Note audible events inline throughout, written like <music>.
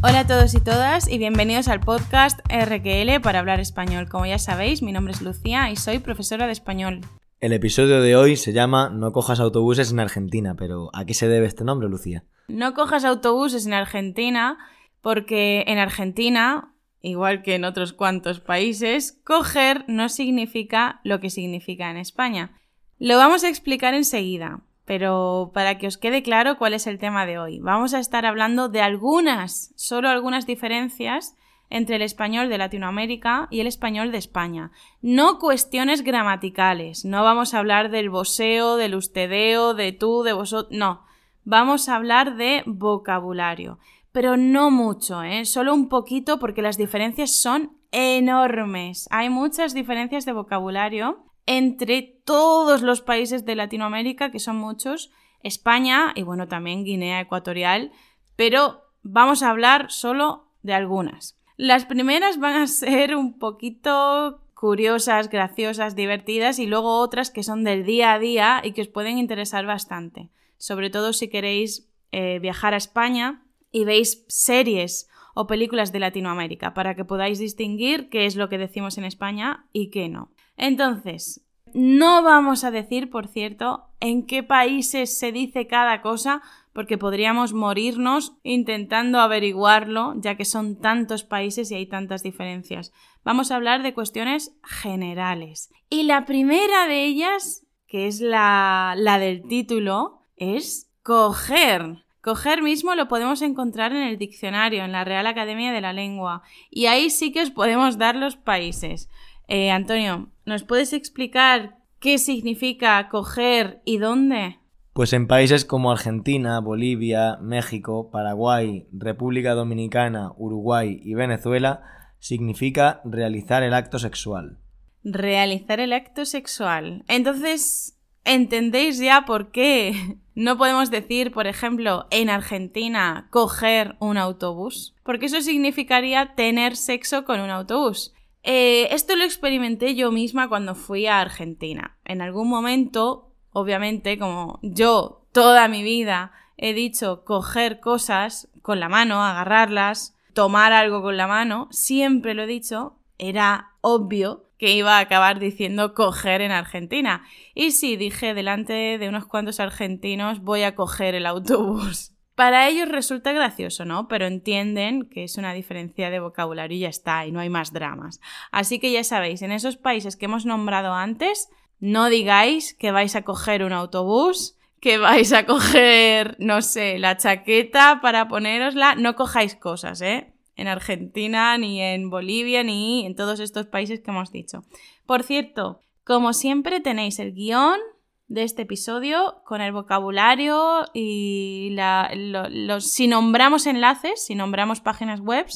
Hola a todos y todas y bienvenidos al podcast RQL para hablar español. Como ya sabéis, mi nombre es Lucía y soy profesora de español. El episodio de hoy se llama No cojas autobuses en Argentina, pero ¿a qué se debe este nombre, Lucía? No cojas autobuses en Argentina porque en Argentina, igual que en otros cuantos países, coger no significa lo que significa en España. Lo vamos a explicar enseguida, pero para que os quede claro cuál es el tema de hoy, vamos a estar hablando de algunas, solo algunas diferencias entre el español de Latinoamérica y el español de España. No cuestiones gramaticales, no vamos a hablar del voseo, del ustedeo, de tú, de vosotros, no. Vamos a hablar de vocabulario, pero no mucho, ¿eh? solo un poquito porque las diferencias son enormes. Hay muchas diferencias de vocabulario entre todos los países de Latinoamérica, que son muchos, España y bueno, también Guinea Ecuatorial, pero vamos a hablar solo de algunas. Las primeras van a ser un poquito curiosas, graciosas, divertidas y luego otras que son del día a día y que os pueden interesar bastante. Sobre todo si queréis eh, viajar a España y veis series o películas de Latinoamérica para que podáis distinguir qué es lo que decimos en España y qué no. Entonces, no vamos a decir, por cierto, en qué países se dice cada cosa, porque podríamos morirnos intentando averiguarlo, ya que son tantos países y hay tantas diferencias. Vamos a hablar de cuestiones generales. Y la primera de ellas, que es la, la del título, es coger. Coger mismo lo podemos encontrar en el diccionario, en la Real Academia de la Lengua, y ahí sí que os podemos dar los países. Eh, Antonio, ¿nos puedes explicar qué significa coger y dónde? Pues en países como Argentina, Bolivia, México, Paraguay, República Dominicana, Uruguay y Venezuela significa realizar el acto sexual. Realizar el acto sexual. Entonces, ¿entendéis ya por qué <laughs> no podemos decir, por ejemplo, en Argentina, coger un autobús? Porque eso significaría tener sexo con un autobús. Eh, esto lo experimenté yo misma cuando fui a Argentina. En algún momento, obviamente, como yo toda mi vida he dicho coger cosas con la mano, agarrarlas, tomar algo con la mano, siempre lo he dicho, era obvio que iba a acabar diciendo coger en Argentina. Y sí, dije delante de unos cuantos argentinos voy a coger el autobús. Para ellos resulta gracioso, ¿no? Pero entienden que es una diferencia de vocabulario y ya está, y no hay más dramas. Así que ya sabéis, en esos países que hemos nombrado antes, no digáis que vais a coger un autobús, que vais a coger, no sé, la chaqueta para ponerosla, no cojáis cosas, ¿eh? En Argentina, ni en Bolivia, ni en todos estos países que hemos dicho. Por cierto, como siempre tenéis el guion de este episodio con el vocabulario y los, si nombramos enlaces, si nombramos páginas web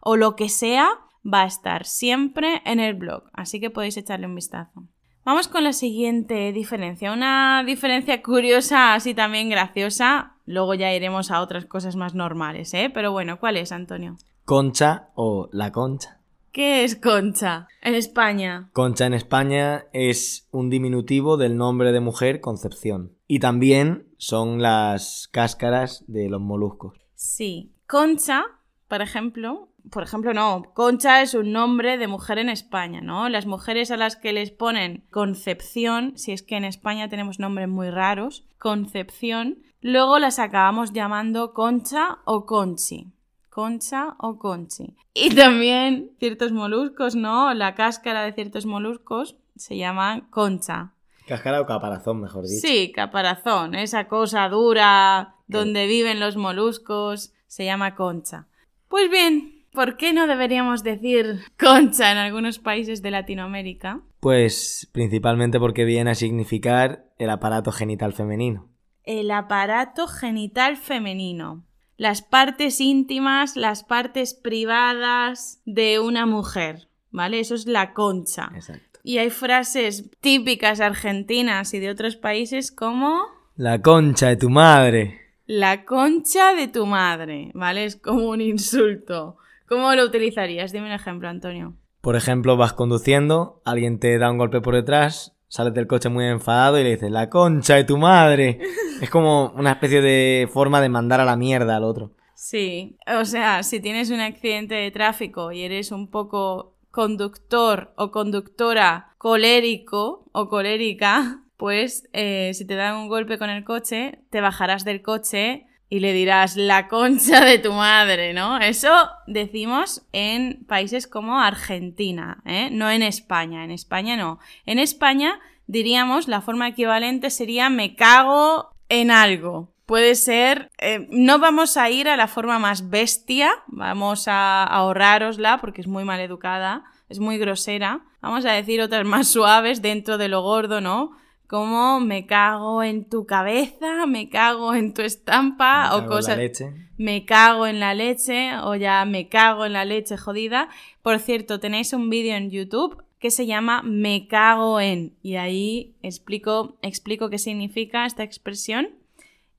o lo que sea, va a estar siempre en el blog, así que podéis echarle un vistazo. Vamos con la siguiente diferencia, una diferencia curiosa, así también graciosa, luego ya iremos a otras cosas más normales, ¿eh? Pero bueno, ¿cuál es, Antonio? Concha o la concha. ¿Qué es concha en España? Concha en España es un diminutivo del nombre de mujer Concepción. Y también son las cáscaras de los moluscos. Sí. Concha, por ejemplo, por ejemplo, no, Concha es un nombre de mujer en España, ¿no? Las mujeres a las que les ponen Concepción, si es que en España tenemos nombres muy raros, Concepción, luego las acabamos llamando Concha o Conchi concha o conchi. Y también ciertos moluscos, ¿no? La cáscara de ciertos moluscos se llama concha. Cáscara o caparazón, mejor dicho. Sí, caparazón. Esa cosa dura donde viven los moluscos se llama concha. Pues bien, ¿por qué no deberíamos decir concha en algunos países de Latinoamérica? Pues principalmente porque viene a significar el aparato genital femenino. El aparato genital femenino las partes íntimas, las partes privadas de una mujer, ¿vale? Eso es la concha. Exacto. Y hay frases típicas argentinas y de otros países como... La concha de tu madre. La concha de tu madre, ¿vale? Es como un insulto. ¿Cómo lo utilizarías? Dime un ejemplo, Antonio. Por ejemplo, vas conduciendo, alguien te da un golpe por detrás, sales del coche muy enfadado y le dices, la concha de tu madre. es como una especie de forma de mandar a la mierda al otro. Sí, o sea, si tienes un accidente de tráfico y eres un poco conductor o conductora colérico o colérica, pues eh, si te dan un golpe con el coche, te bajarás del coche y le dirás la concha de tu madre, ¿no? Eso decimos en países como Argentina, ¿eh? no en España, en España no. En España diríamos la forma equivalente sería me cago en algo. Puede ser, eh, no vamos a ir a la forma más bestia, vamos a ahorrarosla porque es muy mal educada, es muy grosera. Vamos a decir otras más <laughs> suaves dentro de lo gordo, ¿no? Como me cago en tu cabeza, me cago en tu estampa Me o cago en cosas. La leche. Me cago en la leche o ya me cago en la leche jodida. Por cierto, tenéis un vídeo en YouTube que se llama Me cago en y ahí explico, explico qué significa esta expresión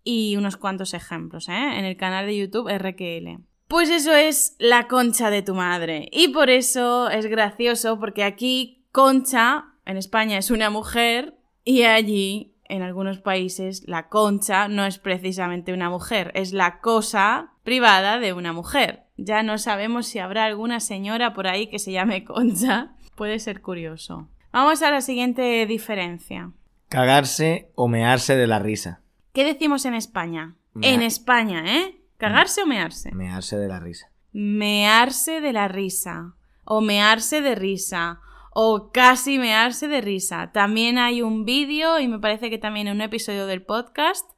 y unos cuantos ejemplos ¿eh? en el canal de YouTube RQL. Pues eso es la concha de tu madre y por eso es gracioso porque aquí concha en España es una mujer y allí en algunos países la concha no es precisamente una mujer, es la cosa privada de una mujer. Ya no sabemos si habrá alguna señora por ahí que se llame concha. Puede ser curioso. Vamos a la siguiente diferencia. Cagarse o mearse de la risa. ¿Qué decimos en España? Mea- En España, ¿eh? ¿Cagarse o mearse? Mearse de la risa. Mearse de la risa. O mearse de risa. O casi mearse de risa. También hay un vídeo y me parece que también un episodio del podcast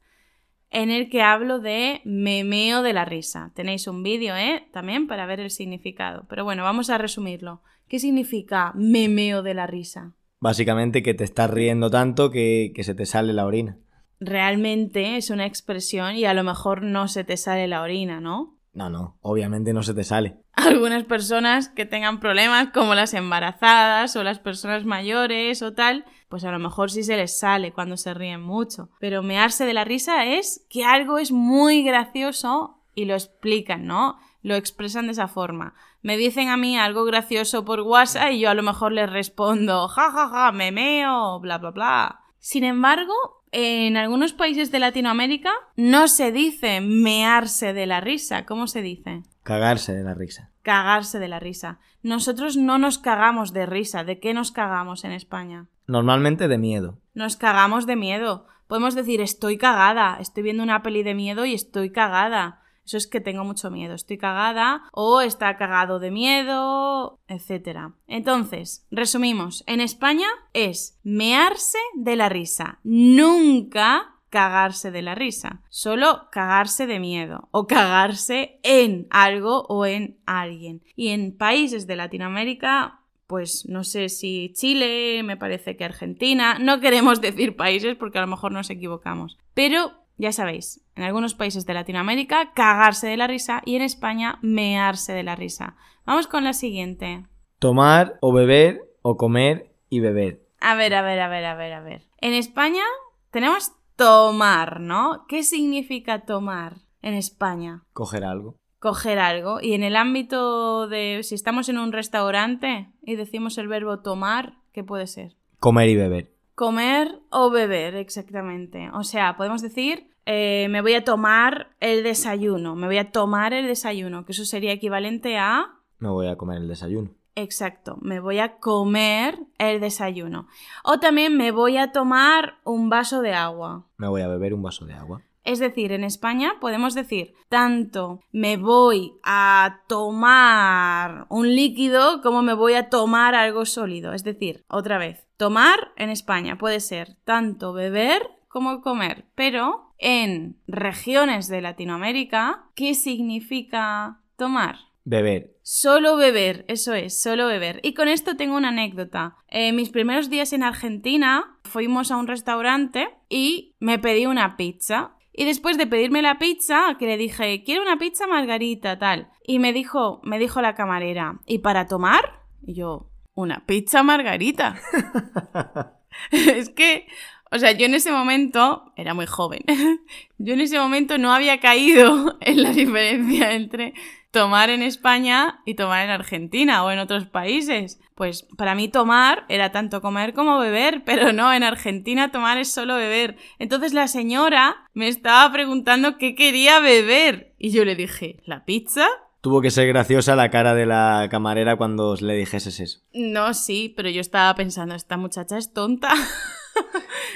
en el que hablo de memeo de la risa. Tenéis un vídeo, ¿eh? También para ver el significado. Pero bueno, vamos a resumirlo. ¿Qué significa memeo de la risa? Básicamente que te estás riendo tanto que, que se te sale la orina. Realmente es una expresión y a lo mejor no se te sale la orina, ¿no? No, no, obviamente no se te sale. algunas personas que tengan problemas como las embarazadas o las personas mayores o tal, pues a lo mejor sí se les sale cuando se ríen mucho. Pero mearse de la risa es que algo es muy gracioso y lo explican, ¿no? Lo expresan de esa forma. Me dicen a mí algo gracioso por WhatsApp y yo a lo mejor les respondo, ja, ja, ja, me meo, bla, bla, bla. Sin embargo, en algunos países de Latinoamérica no se dice mearse de la risa. ¿Cómo se dice? Cagarse de la risa. cagarse de la risa. Nosotros no nos cagamos de risa. ¿De qué nos cagamos en España? Normalmente de miedo. Nos cagamos de miedo. Podemos decir estoy cagada, estoy viendo una peli de miedo y estoy cagada. Eso es que tengo mucho miedo, estoy cagada o está cagado de miedo, etc. Entonces, resumimos, en España es mearse de la risa, nunca cagarse de la risa, solo cagarse de miedo o cagarse en algo o en alguien. Y en países de Latinoamérica, pues no sé si Chile, me parece que Argentina, no queremos decir países porque a lo mejor nos equivocamos, pero ya sabéis, en algunos países de Latinoamérica cagarse de la risa y en España mearse de la risa. Vamos con la siguiente. Tomar o beber o comer y beber. A ver, a ver, a ver, a ver, a ver. En España tenemos tomar, ¿no? ¿Qué significa tomar en España? Coger algo. Coger algo. Y en el ámbito de si estamos en un restaurante y decimos el verbo tomar, ¿qué puede ser? Comer y beber. Comer o beber, exactamente. O sea, podemos decir, eh, me voy a tomar el desayuno, me voy a tomar el desayuno, que eso sería equivalente a... Me voy a comer el desayuno. Exacto, me voy a comer el desayuno. O también me voy a tomar un vaso de agua. Me voy a beber un vaso de agua. Es decir, en España podemos decir tanto me voy a tomar un líquido como me voy a tomar algo sólido. Es decir, otra vez, tomar en España puede ser tanto beber como comer, pero en regiones de Latinoamérica, ¿qué significa tomar? Beber. Solo beber, eso es, solo beber. Y con esto tengo una anécdota. En mis primeros días en Argentina fuimos a un restaurante y me pedí una pizza. Y después de pedirme la pizza, que le dije, quiero una pizza margarita, tal. Y me dijo, me dijo la camarera, ¿y para tomar? Y yo, una pizza margarita. <laughs> <laughs> es que, o sea, yo en ese momento, era muy joven, <laughs> yo en ese momento no había caído <laughs> en la diferencia entre tomar en España y tomar en Argentina o en otros países. Pues para mí tomar era tanto comer como beber, pero no, en Argentina tomar es solo beber. Entonces la señora me estaba preguntando qué quería beber y yo le dije, ¿la pizza? Tuvo que ser graciosa la cara de la camarera cuando le dijeses eso. No, sí, pero yo estaba pensando, esta muchacha es tonta. <laughs>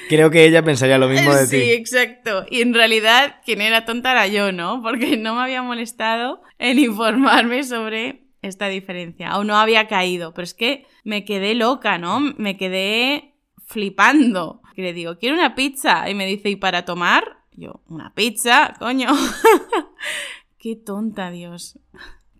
Creo que ella pensaría lo mismo de sí, ti. exacto. Y en realidad quien era tonta era yo, ¿no? Porque no me había molestado en informarme sobre esta diferencia. Aún no había caído, pero es que me quedé loca, ¿no? Me quedé flipando. Y le digo, quiero una pizza. Y me dice, ¿y para tomar? Yo, una pizza, coño. <laughs> Qué tonta, Dios.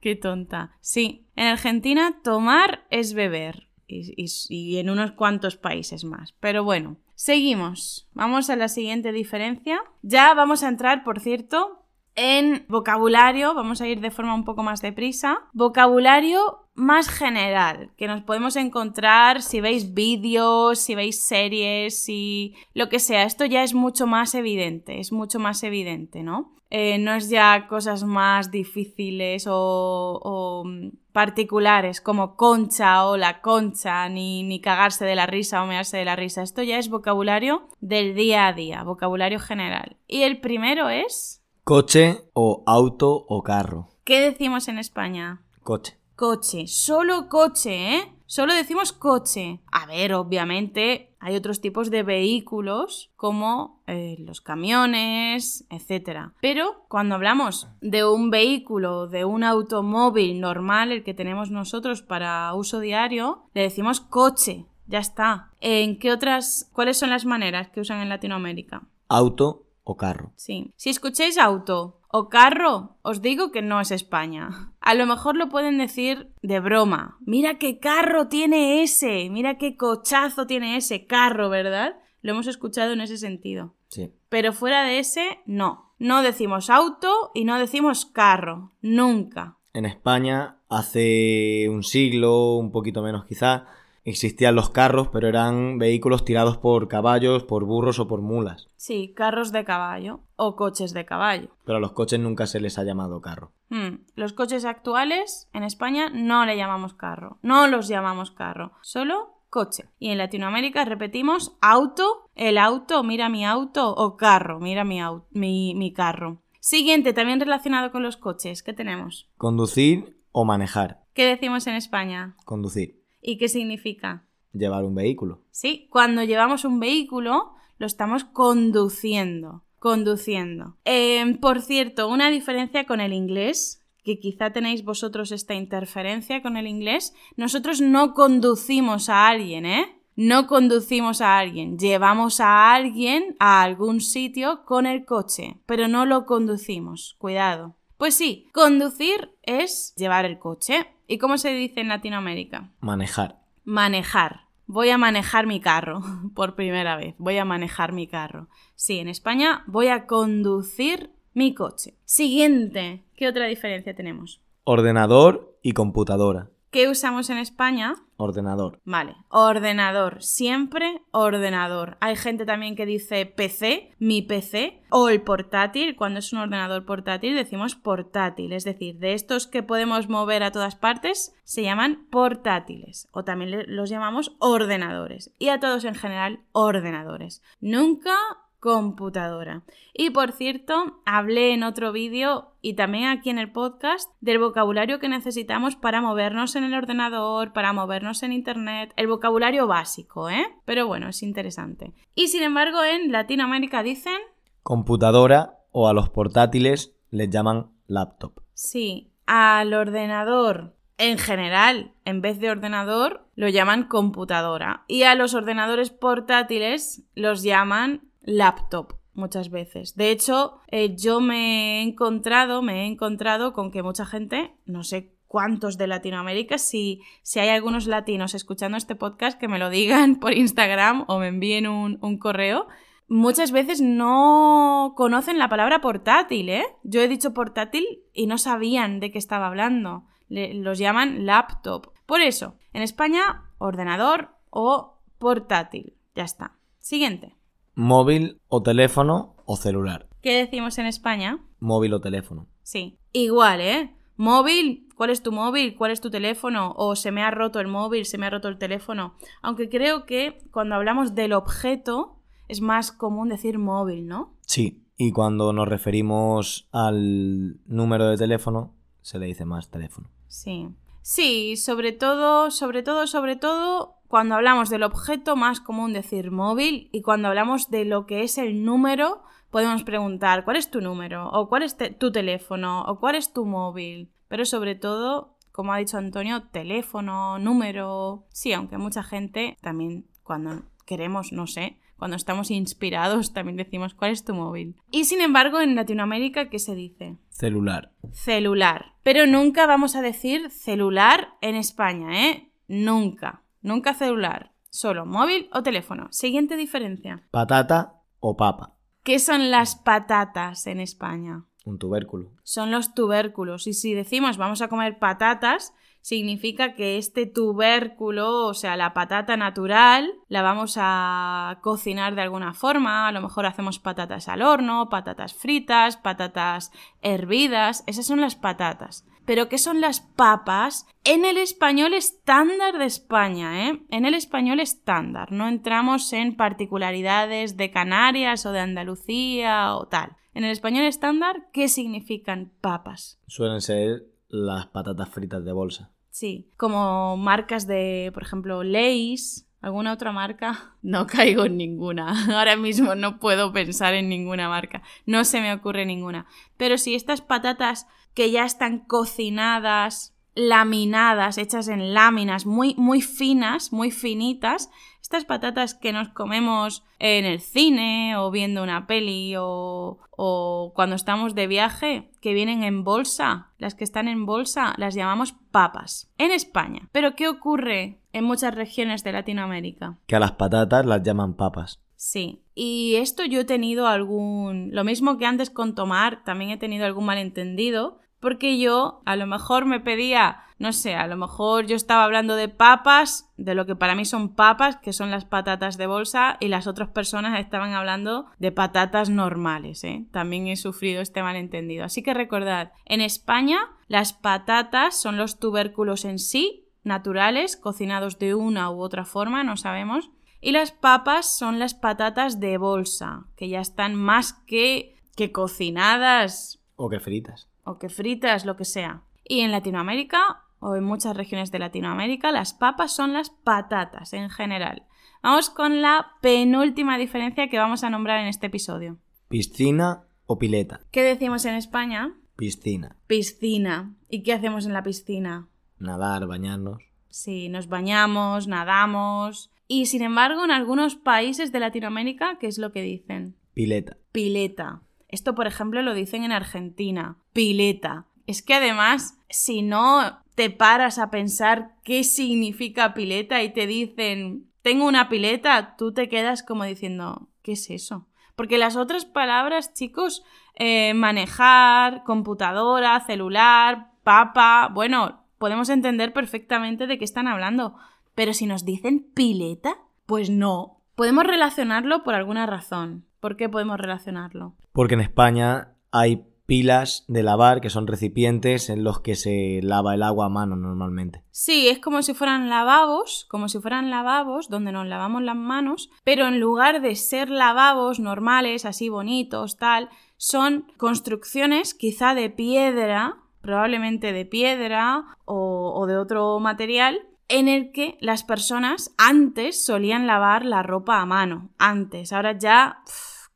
Qué tonta. Sí, en Argentina tomar es beber. Y, en unos cuantos países más. Pero bueno, seguimos. Vamos a la siguiente diferencia. Ya vamos a entrar, por cierto, en vocabulario, vamos a ir de forma un poco más deprisa. Vocabulario más general, que nos podemos encontrar si veis vídeos, si veis series, si lo que sea. Esto ya es mucho más evidente, es mucho más evidente, ¿no? Eh, no es ya cosas más difíciles o, o, mm, particulares como concha o la concha, ni, ni cagarse de la risa o mearse de la risa. Esto ya es vocabulario del día a día, vocabulario general. Y el primero es... Coche o auto o carro. ¿Qué decimos en España? Coche. Coche, solo coche, ¿eh? Solo decimos coche. A ver, obviamente hay otros tipos de vehículos como eh, los camiones, etc. Pero cuando hablamos de un vehículo, de un automóvil normal, el que tenemos nosotros para uso diario, le decimos coche. Ya está. ¿En qué otras, cuáles son las maneras que usan en Latinoamérica? Auto o carro. Sí. Si escucháis auto o carro, os digo que no es España. A lo mejor lo pueden decir de broma. Mira qué carro tiene ese, mira qué cochazo tiene ese carro, ¿verdad? Lo hemos escuchado en ese sentido. Sí. Pero fuera de ese, no. No decimos auto y no decimos carro. Nunca. En España, hace un siglo, un poquito menos quizá, existían los carros, pero eran vehículos tirados por caballos, por burros o por mulas. Sí, carros de caballo o coches de caballo. Pero a los coches nunca se les ha llamado carro. Hmm, Los coches actuales en España no le llamamos carro, no los llamamos carro, solo coche. Y en Latinoamérica repetimos auto, el auto, mira mi auto, o carro, mira mi, au- mi, mi carro. Siguiente, también relacionado con los coches, ¿qué tenemos? Conducir o manejar. ¿Qué decimos en España? Conducir. ¿Y qué significa? Llevar un vehículo. Sí, cuando llevamos un vehículo, lo estamos conduciendo. Conduciendo. Eh, por cierto, una diferencia con el inglés, que quizá tenéis vosotros esta interferencia con el inglés. Nosotros no conducimos a alguien, ¿eh? No conducimos a alguien, llevamos a alguien a algún sitio con el coche, pero no lo conducimos. Cuidado. Pues sí, conducir es llevar el coche. ¿Y cómo se dice en Latinoamérica? Manejar. Manejar. Voy a manejar mi carro <laughs> por primera vez. Voy a manejar mi carro. Sí, en España voy a conducir mi coche. Siguiente. ¿Qué otra diferencia tenemos? Ordenador y computadora. ¿Qué usamos en España? Ordenador. Vale, ordenador, siempre ordenador. Hay gente también que dice PC, mi PC, o el portátil, cuando es un ordenador portátil decimos portátil, es decir, de estos que podemos mover a todas partes se llaman portátiles, o también los llamamos ordenadores, y a todos en general ordenadores. Nunca computadora. Y por cierto, hablé en otro vídeo y también aquí en el podcast del vocabulario que necesitamos para movernos en el ordenador, para movernos en internet, el vocabulario básico, ¿eh? Pero bueno, es interesante. Y sin embargo, en Latinoamérica dicen, Computadora o a los portátiles les llaman laptop. sí, al ordenador en general, en vez de ordenador, lo llaman computadora. Y a los ordenadores portátiles los llaman laptop muchas veces. De hecho, eh, yo me he encontrado, me he encontrado con que mucha gente, no sé cuántos de Latinoamérica, si, si hay algunos latinos escuchando este podcast, que me lo digan <laughs> por Instagram o me envíen un, un correo. Muchas veces no conocen la palabra portátil, ¿eh? Yo he dicho portátil y no sabían de qué estaba hablando. Los llaman laptop. Por eso, en España, ordenador o portátil. Ya está. Siguiente. Móvil o teléfono o celular. ¿Qué decimos en España? Móvil o teléfono. Sí. Igual, ¿eh? Móvil, ¿cuál es tu móvil? ¿Cuál es tu teléfono? O se me ha roto el móvil, se me ha roto el teléfono. Aunque creo que cuando hablamos del objeto es más común decir móvil, ¿no? Sí, y cuando nos referimos al número de teléfono, se le dice más teléfono. Sí. Sí, sobre todo, sobre todo, sobre todo, cuando hablamos del objeto, más común decir móvil, y cuando hablamos de lo que es el número, podemos preguntar cuál es tu número, o cuál es tu teléfono, o cuál es tu móvil. Pero sobre todo, como ha dicho Antonio, teléfono, número. Sí, aunque mucha gente también cuando queremos, no sé, cuando estamos inspirados también decimos cuál es tu móvil. Y sin embargo, en Latinoamérica, ¿qué se dice? Celular. Celular. Pero nunca vamos a decir celular en España, ¿eh? Nunca. Nunca celular. Solo móvil o teléfono. Siguiente diferencia. Patata o papa. ¿Qué son las patatas en España? Un tubérculo. Son los tubérculos. Y si decimos vamos a comer patatas, significa que este tubérculo, o sea, la patata natural, la vamos a cocinar de alguna forma. A lo mejor hacemos patatas al horno, patatas fritas, patatas hervidas. Esas son las patatas. Pero ¿qué son las papas? En el español estándar de España, ¿eh? En el español estándar. No entramos en particularidades de Canarias o de Andalucía o tal. En el español estándar, ¿qué significan papas? Suelen ser las patatas fritas de bolsa. Sí, como marcas de, por ejemplo, Lay's, ¿Alguna otra marca? <laughs> No caigo en ninguna. <laughs> Ahora mismo no puedo pensar en ninguna marca. No se me ocurre ninguna. Pero si estas patatas que ya están cocinadas, laminadas, hechas en láminas muy, muy finas, muy finitas, estas patatas que nos comemos en el cine o viendo una peli o, o cuando estamos de viaje, que vienen en bolsa, las que están en bolsa las llamamos papas en España. Pero ¿qué ocurre en muchas regiones de Latinoamérica? Que a las patatas las llaman papas. Sí, y esto yo he tenido algún... Lo mismo que antes con tomar, también he tenido algún malentendido, porque yo a lo mejor me pedía, no sé, a lo mejor yo estaba hablando de papas, de lo que para mí son papas, que son las patatas de bolsa, y las otras personas estaban hablando de patatas normales, ¿eh? También he sufrido este malentendido. Así que recordad, en España las patatas son los tubérculos en sí, naturales, cocinados de una u otra forma, no sabemos. Y las papas son las patatas de bolsa, que ya están más que, que cocinadas. O que fritas o que fritas, lo que sea. Y en Latinoamérica, o en muchas regiones de Latinoamérica, las papas son las patatas en general. Vamos con la penúltima diferencia que vamos a nombrar en este episodio. Piscina o pileta. ¿Qué decimos en España? Piscina. Piscina. ¿Y qué hacemos en la piscina? Nadar, bañarnos. Sí, nos bañamos, nadamos. Y sin embargo, en algunos países de Latinoamérica, ¿qué es lo que dicen? Pileta. Pileta. Esto, por ejemplo, lo dicen en Argentina. Pileta. Es que además, si no te paras a pensar qué significa pileta y te dicen, tengo una pileta, tú te quedas como diciendo, ¿qué es eso? Porque las otras palabras, chicos, eh, manejar, computadora, celular, papa, bueno, podemos entender perfectamente de qué están hablando. Pero si nos dicen pileta, pues no. Podemos relacionarlo por alguna razón. ¿Por qué podemos relacionarlo? Porque en España hay pilas de lavar, que son recipientes en los que se lava el agua a mano normalmente. Sí, es como si fueran lavabos, como si fueran lavabos donde nos lavamos las manos, pero en lugar de ser lavabos normales, así bonitos, tal, son construcciones quizá de piedra, probablemente de piedra o, o de otro material, en el que las personas antes solían lavar la ropa a mano, antes, ahora ya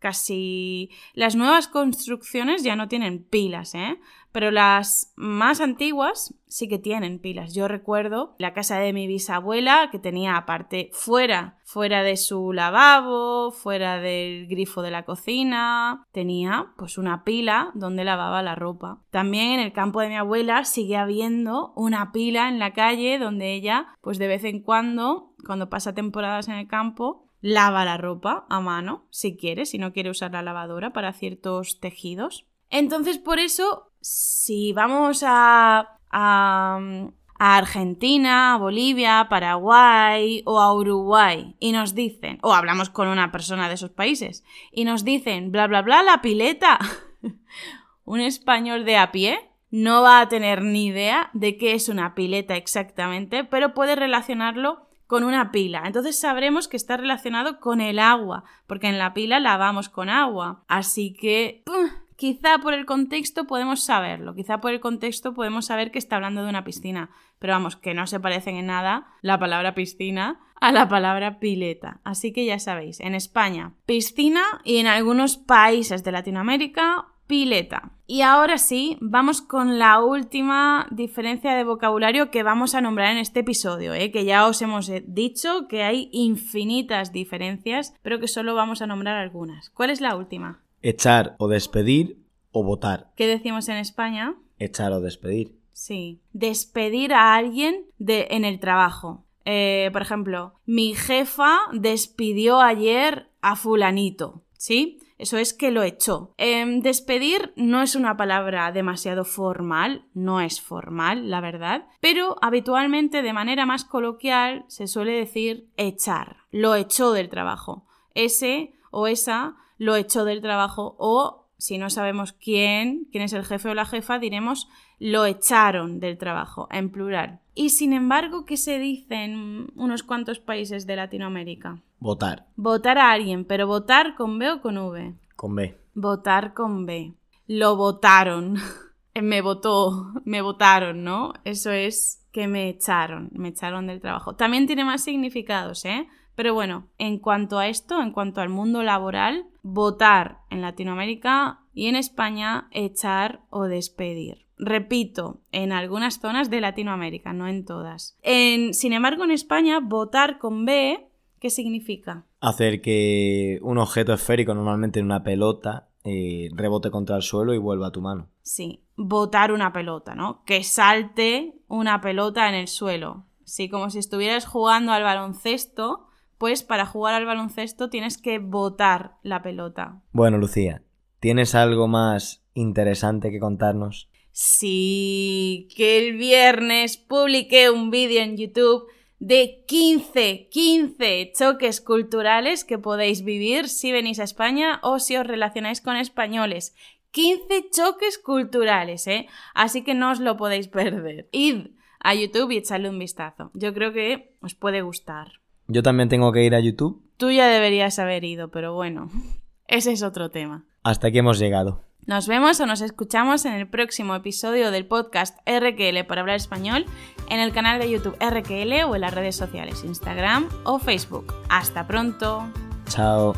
casi... Las nuevas construcciones ya no tienen pilas, ¿eh? Pero las más antiguas sí que tienen pilas. Yo recuerdo la casa de mi bisabuela que tenía aparte fuera, fuera de su lavabo, fuera del grifo de la cocina, tenía pues una pila donde lavaba la ropa. También en el campo de mi abuela sigue habiendo una pila en la calle donde ella pues de vez en cuando, cuando pasa temporadas en el campo, lava la ropa a mano, si quiere, si no quiere usar la lavadora para ciertos tejidos. Entonces, por eso, si vamos a, Argentina, Bolivia, Paraguay o a Uruguay y nos dicen, o hablamos con una persona de esos países y nos dicen, bla, bla, bla, la pileta, <laughs> un español de a pie no va a tener ni idea de qué es una pileta exactamente, pero puede relacionarlo con una pila. Entonces sabremos que está relacionado con el agua, porque en la pila lavamos con agua. Así que... Quizá por el contexto podemos saberlo, quizá por el contexto podemos saber que está hablando de una piscina, pero vamos, que no se parecen en nada la palabra piscina a la palabra pileta. Así que ya sabéis, en España, piscina y en algunos países de Latinoamérica, pileta. Y ahora sí, vamos con la última diferencia de vocabulario que vamos a nombrar en este episodio, ¿eh? que ya os hemos dicho que hay infinitas diferencias, pero que solo vamos a nombrar algunas. ¿Cuál es la última? Echar o despedir o votar. ¿Qué decimos en España? Echar o despedir. Sí. Despedir a alguien de, en el trabajo. Eh, por ejemplo, mi jefa despidió ayer a fulanito. ¿Sí? Eso es que lo echó. Em, despedir no es una palabra demasiado formal, no es formal, la verdad, pero habitualmente de manera más coloquial se suele decir echar. Lo echó del trabajo. Ese o esa lo echó del trabajo o si no sabemos quién, quién es el jefe o la jefa, diremos lo echaron del trabajo, en plural. Y sin embargo, ¿qué se dice en unos cuantos países de Latinoamérica? Votar. Votar a alguien, pero votar con B o con V. Con B. Votar con B. Lo votaron. <laughs> me votó, me votaron, ¿no? Eso es que me echaron, me echaron del trabajo. También tiene más significados, ¿eh? Pero bueno, en cuanto a esto, en cuanto al mundo laboral, votar en Latinoamérica y en España, echar o despedir. Repito, en algunas zonas de Latinoamérica, no en todas. En, sin embargo, en España, votar con B, ¿qué significa? Hacer que un objeto esférico, normalmente en una pelota, eh, rebote contra el suelo y vuelva a tu mano. Sí, botar una pelota, ¿no? Que salte una pelota en el suelo. Sí, como si estuvieras jugando al baloncesto pues para jugar al baloncesto tienes que botar la pelota. Bueno, Lucía, ¿tienes algo más interesante que contarnos? Sí, que el viernes publiqué un vídeo en YouTube de 15, 15 choques culturales que podéis vivir si venís a España o si os relacionáis con españoles. 15 choques culturales, ¿eh? Así que no os lo podéis <laughs> perder. Id a YouTube y echadle un vistazo. Yo creo que os puede gustar. Yo también tengo que ir a YouTube. Tú ya deberías haber ido, pero bueno, <laughs> ese es otro tema. Hasta aquí hemos llegado. Nos vemos o nos escuchamos en el próximo episodio del podcast RQL por hablar español en el canal de YouTube RQL o en las redes sociales Instagram o Facebook. Hasta pronto. Chao.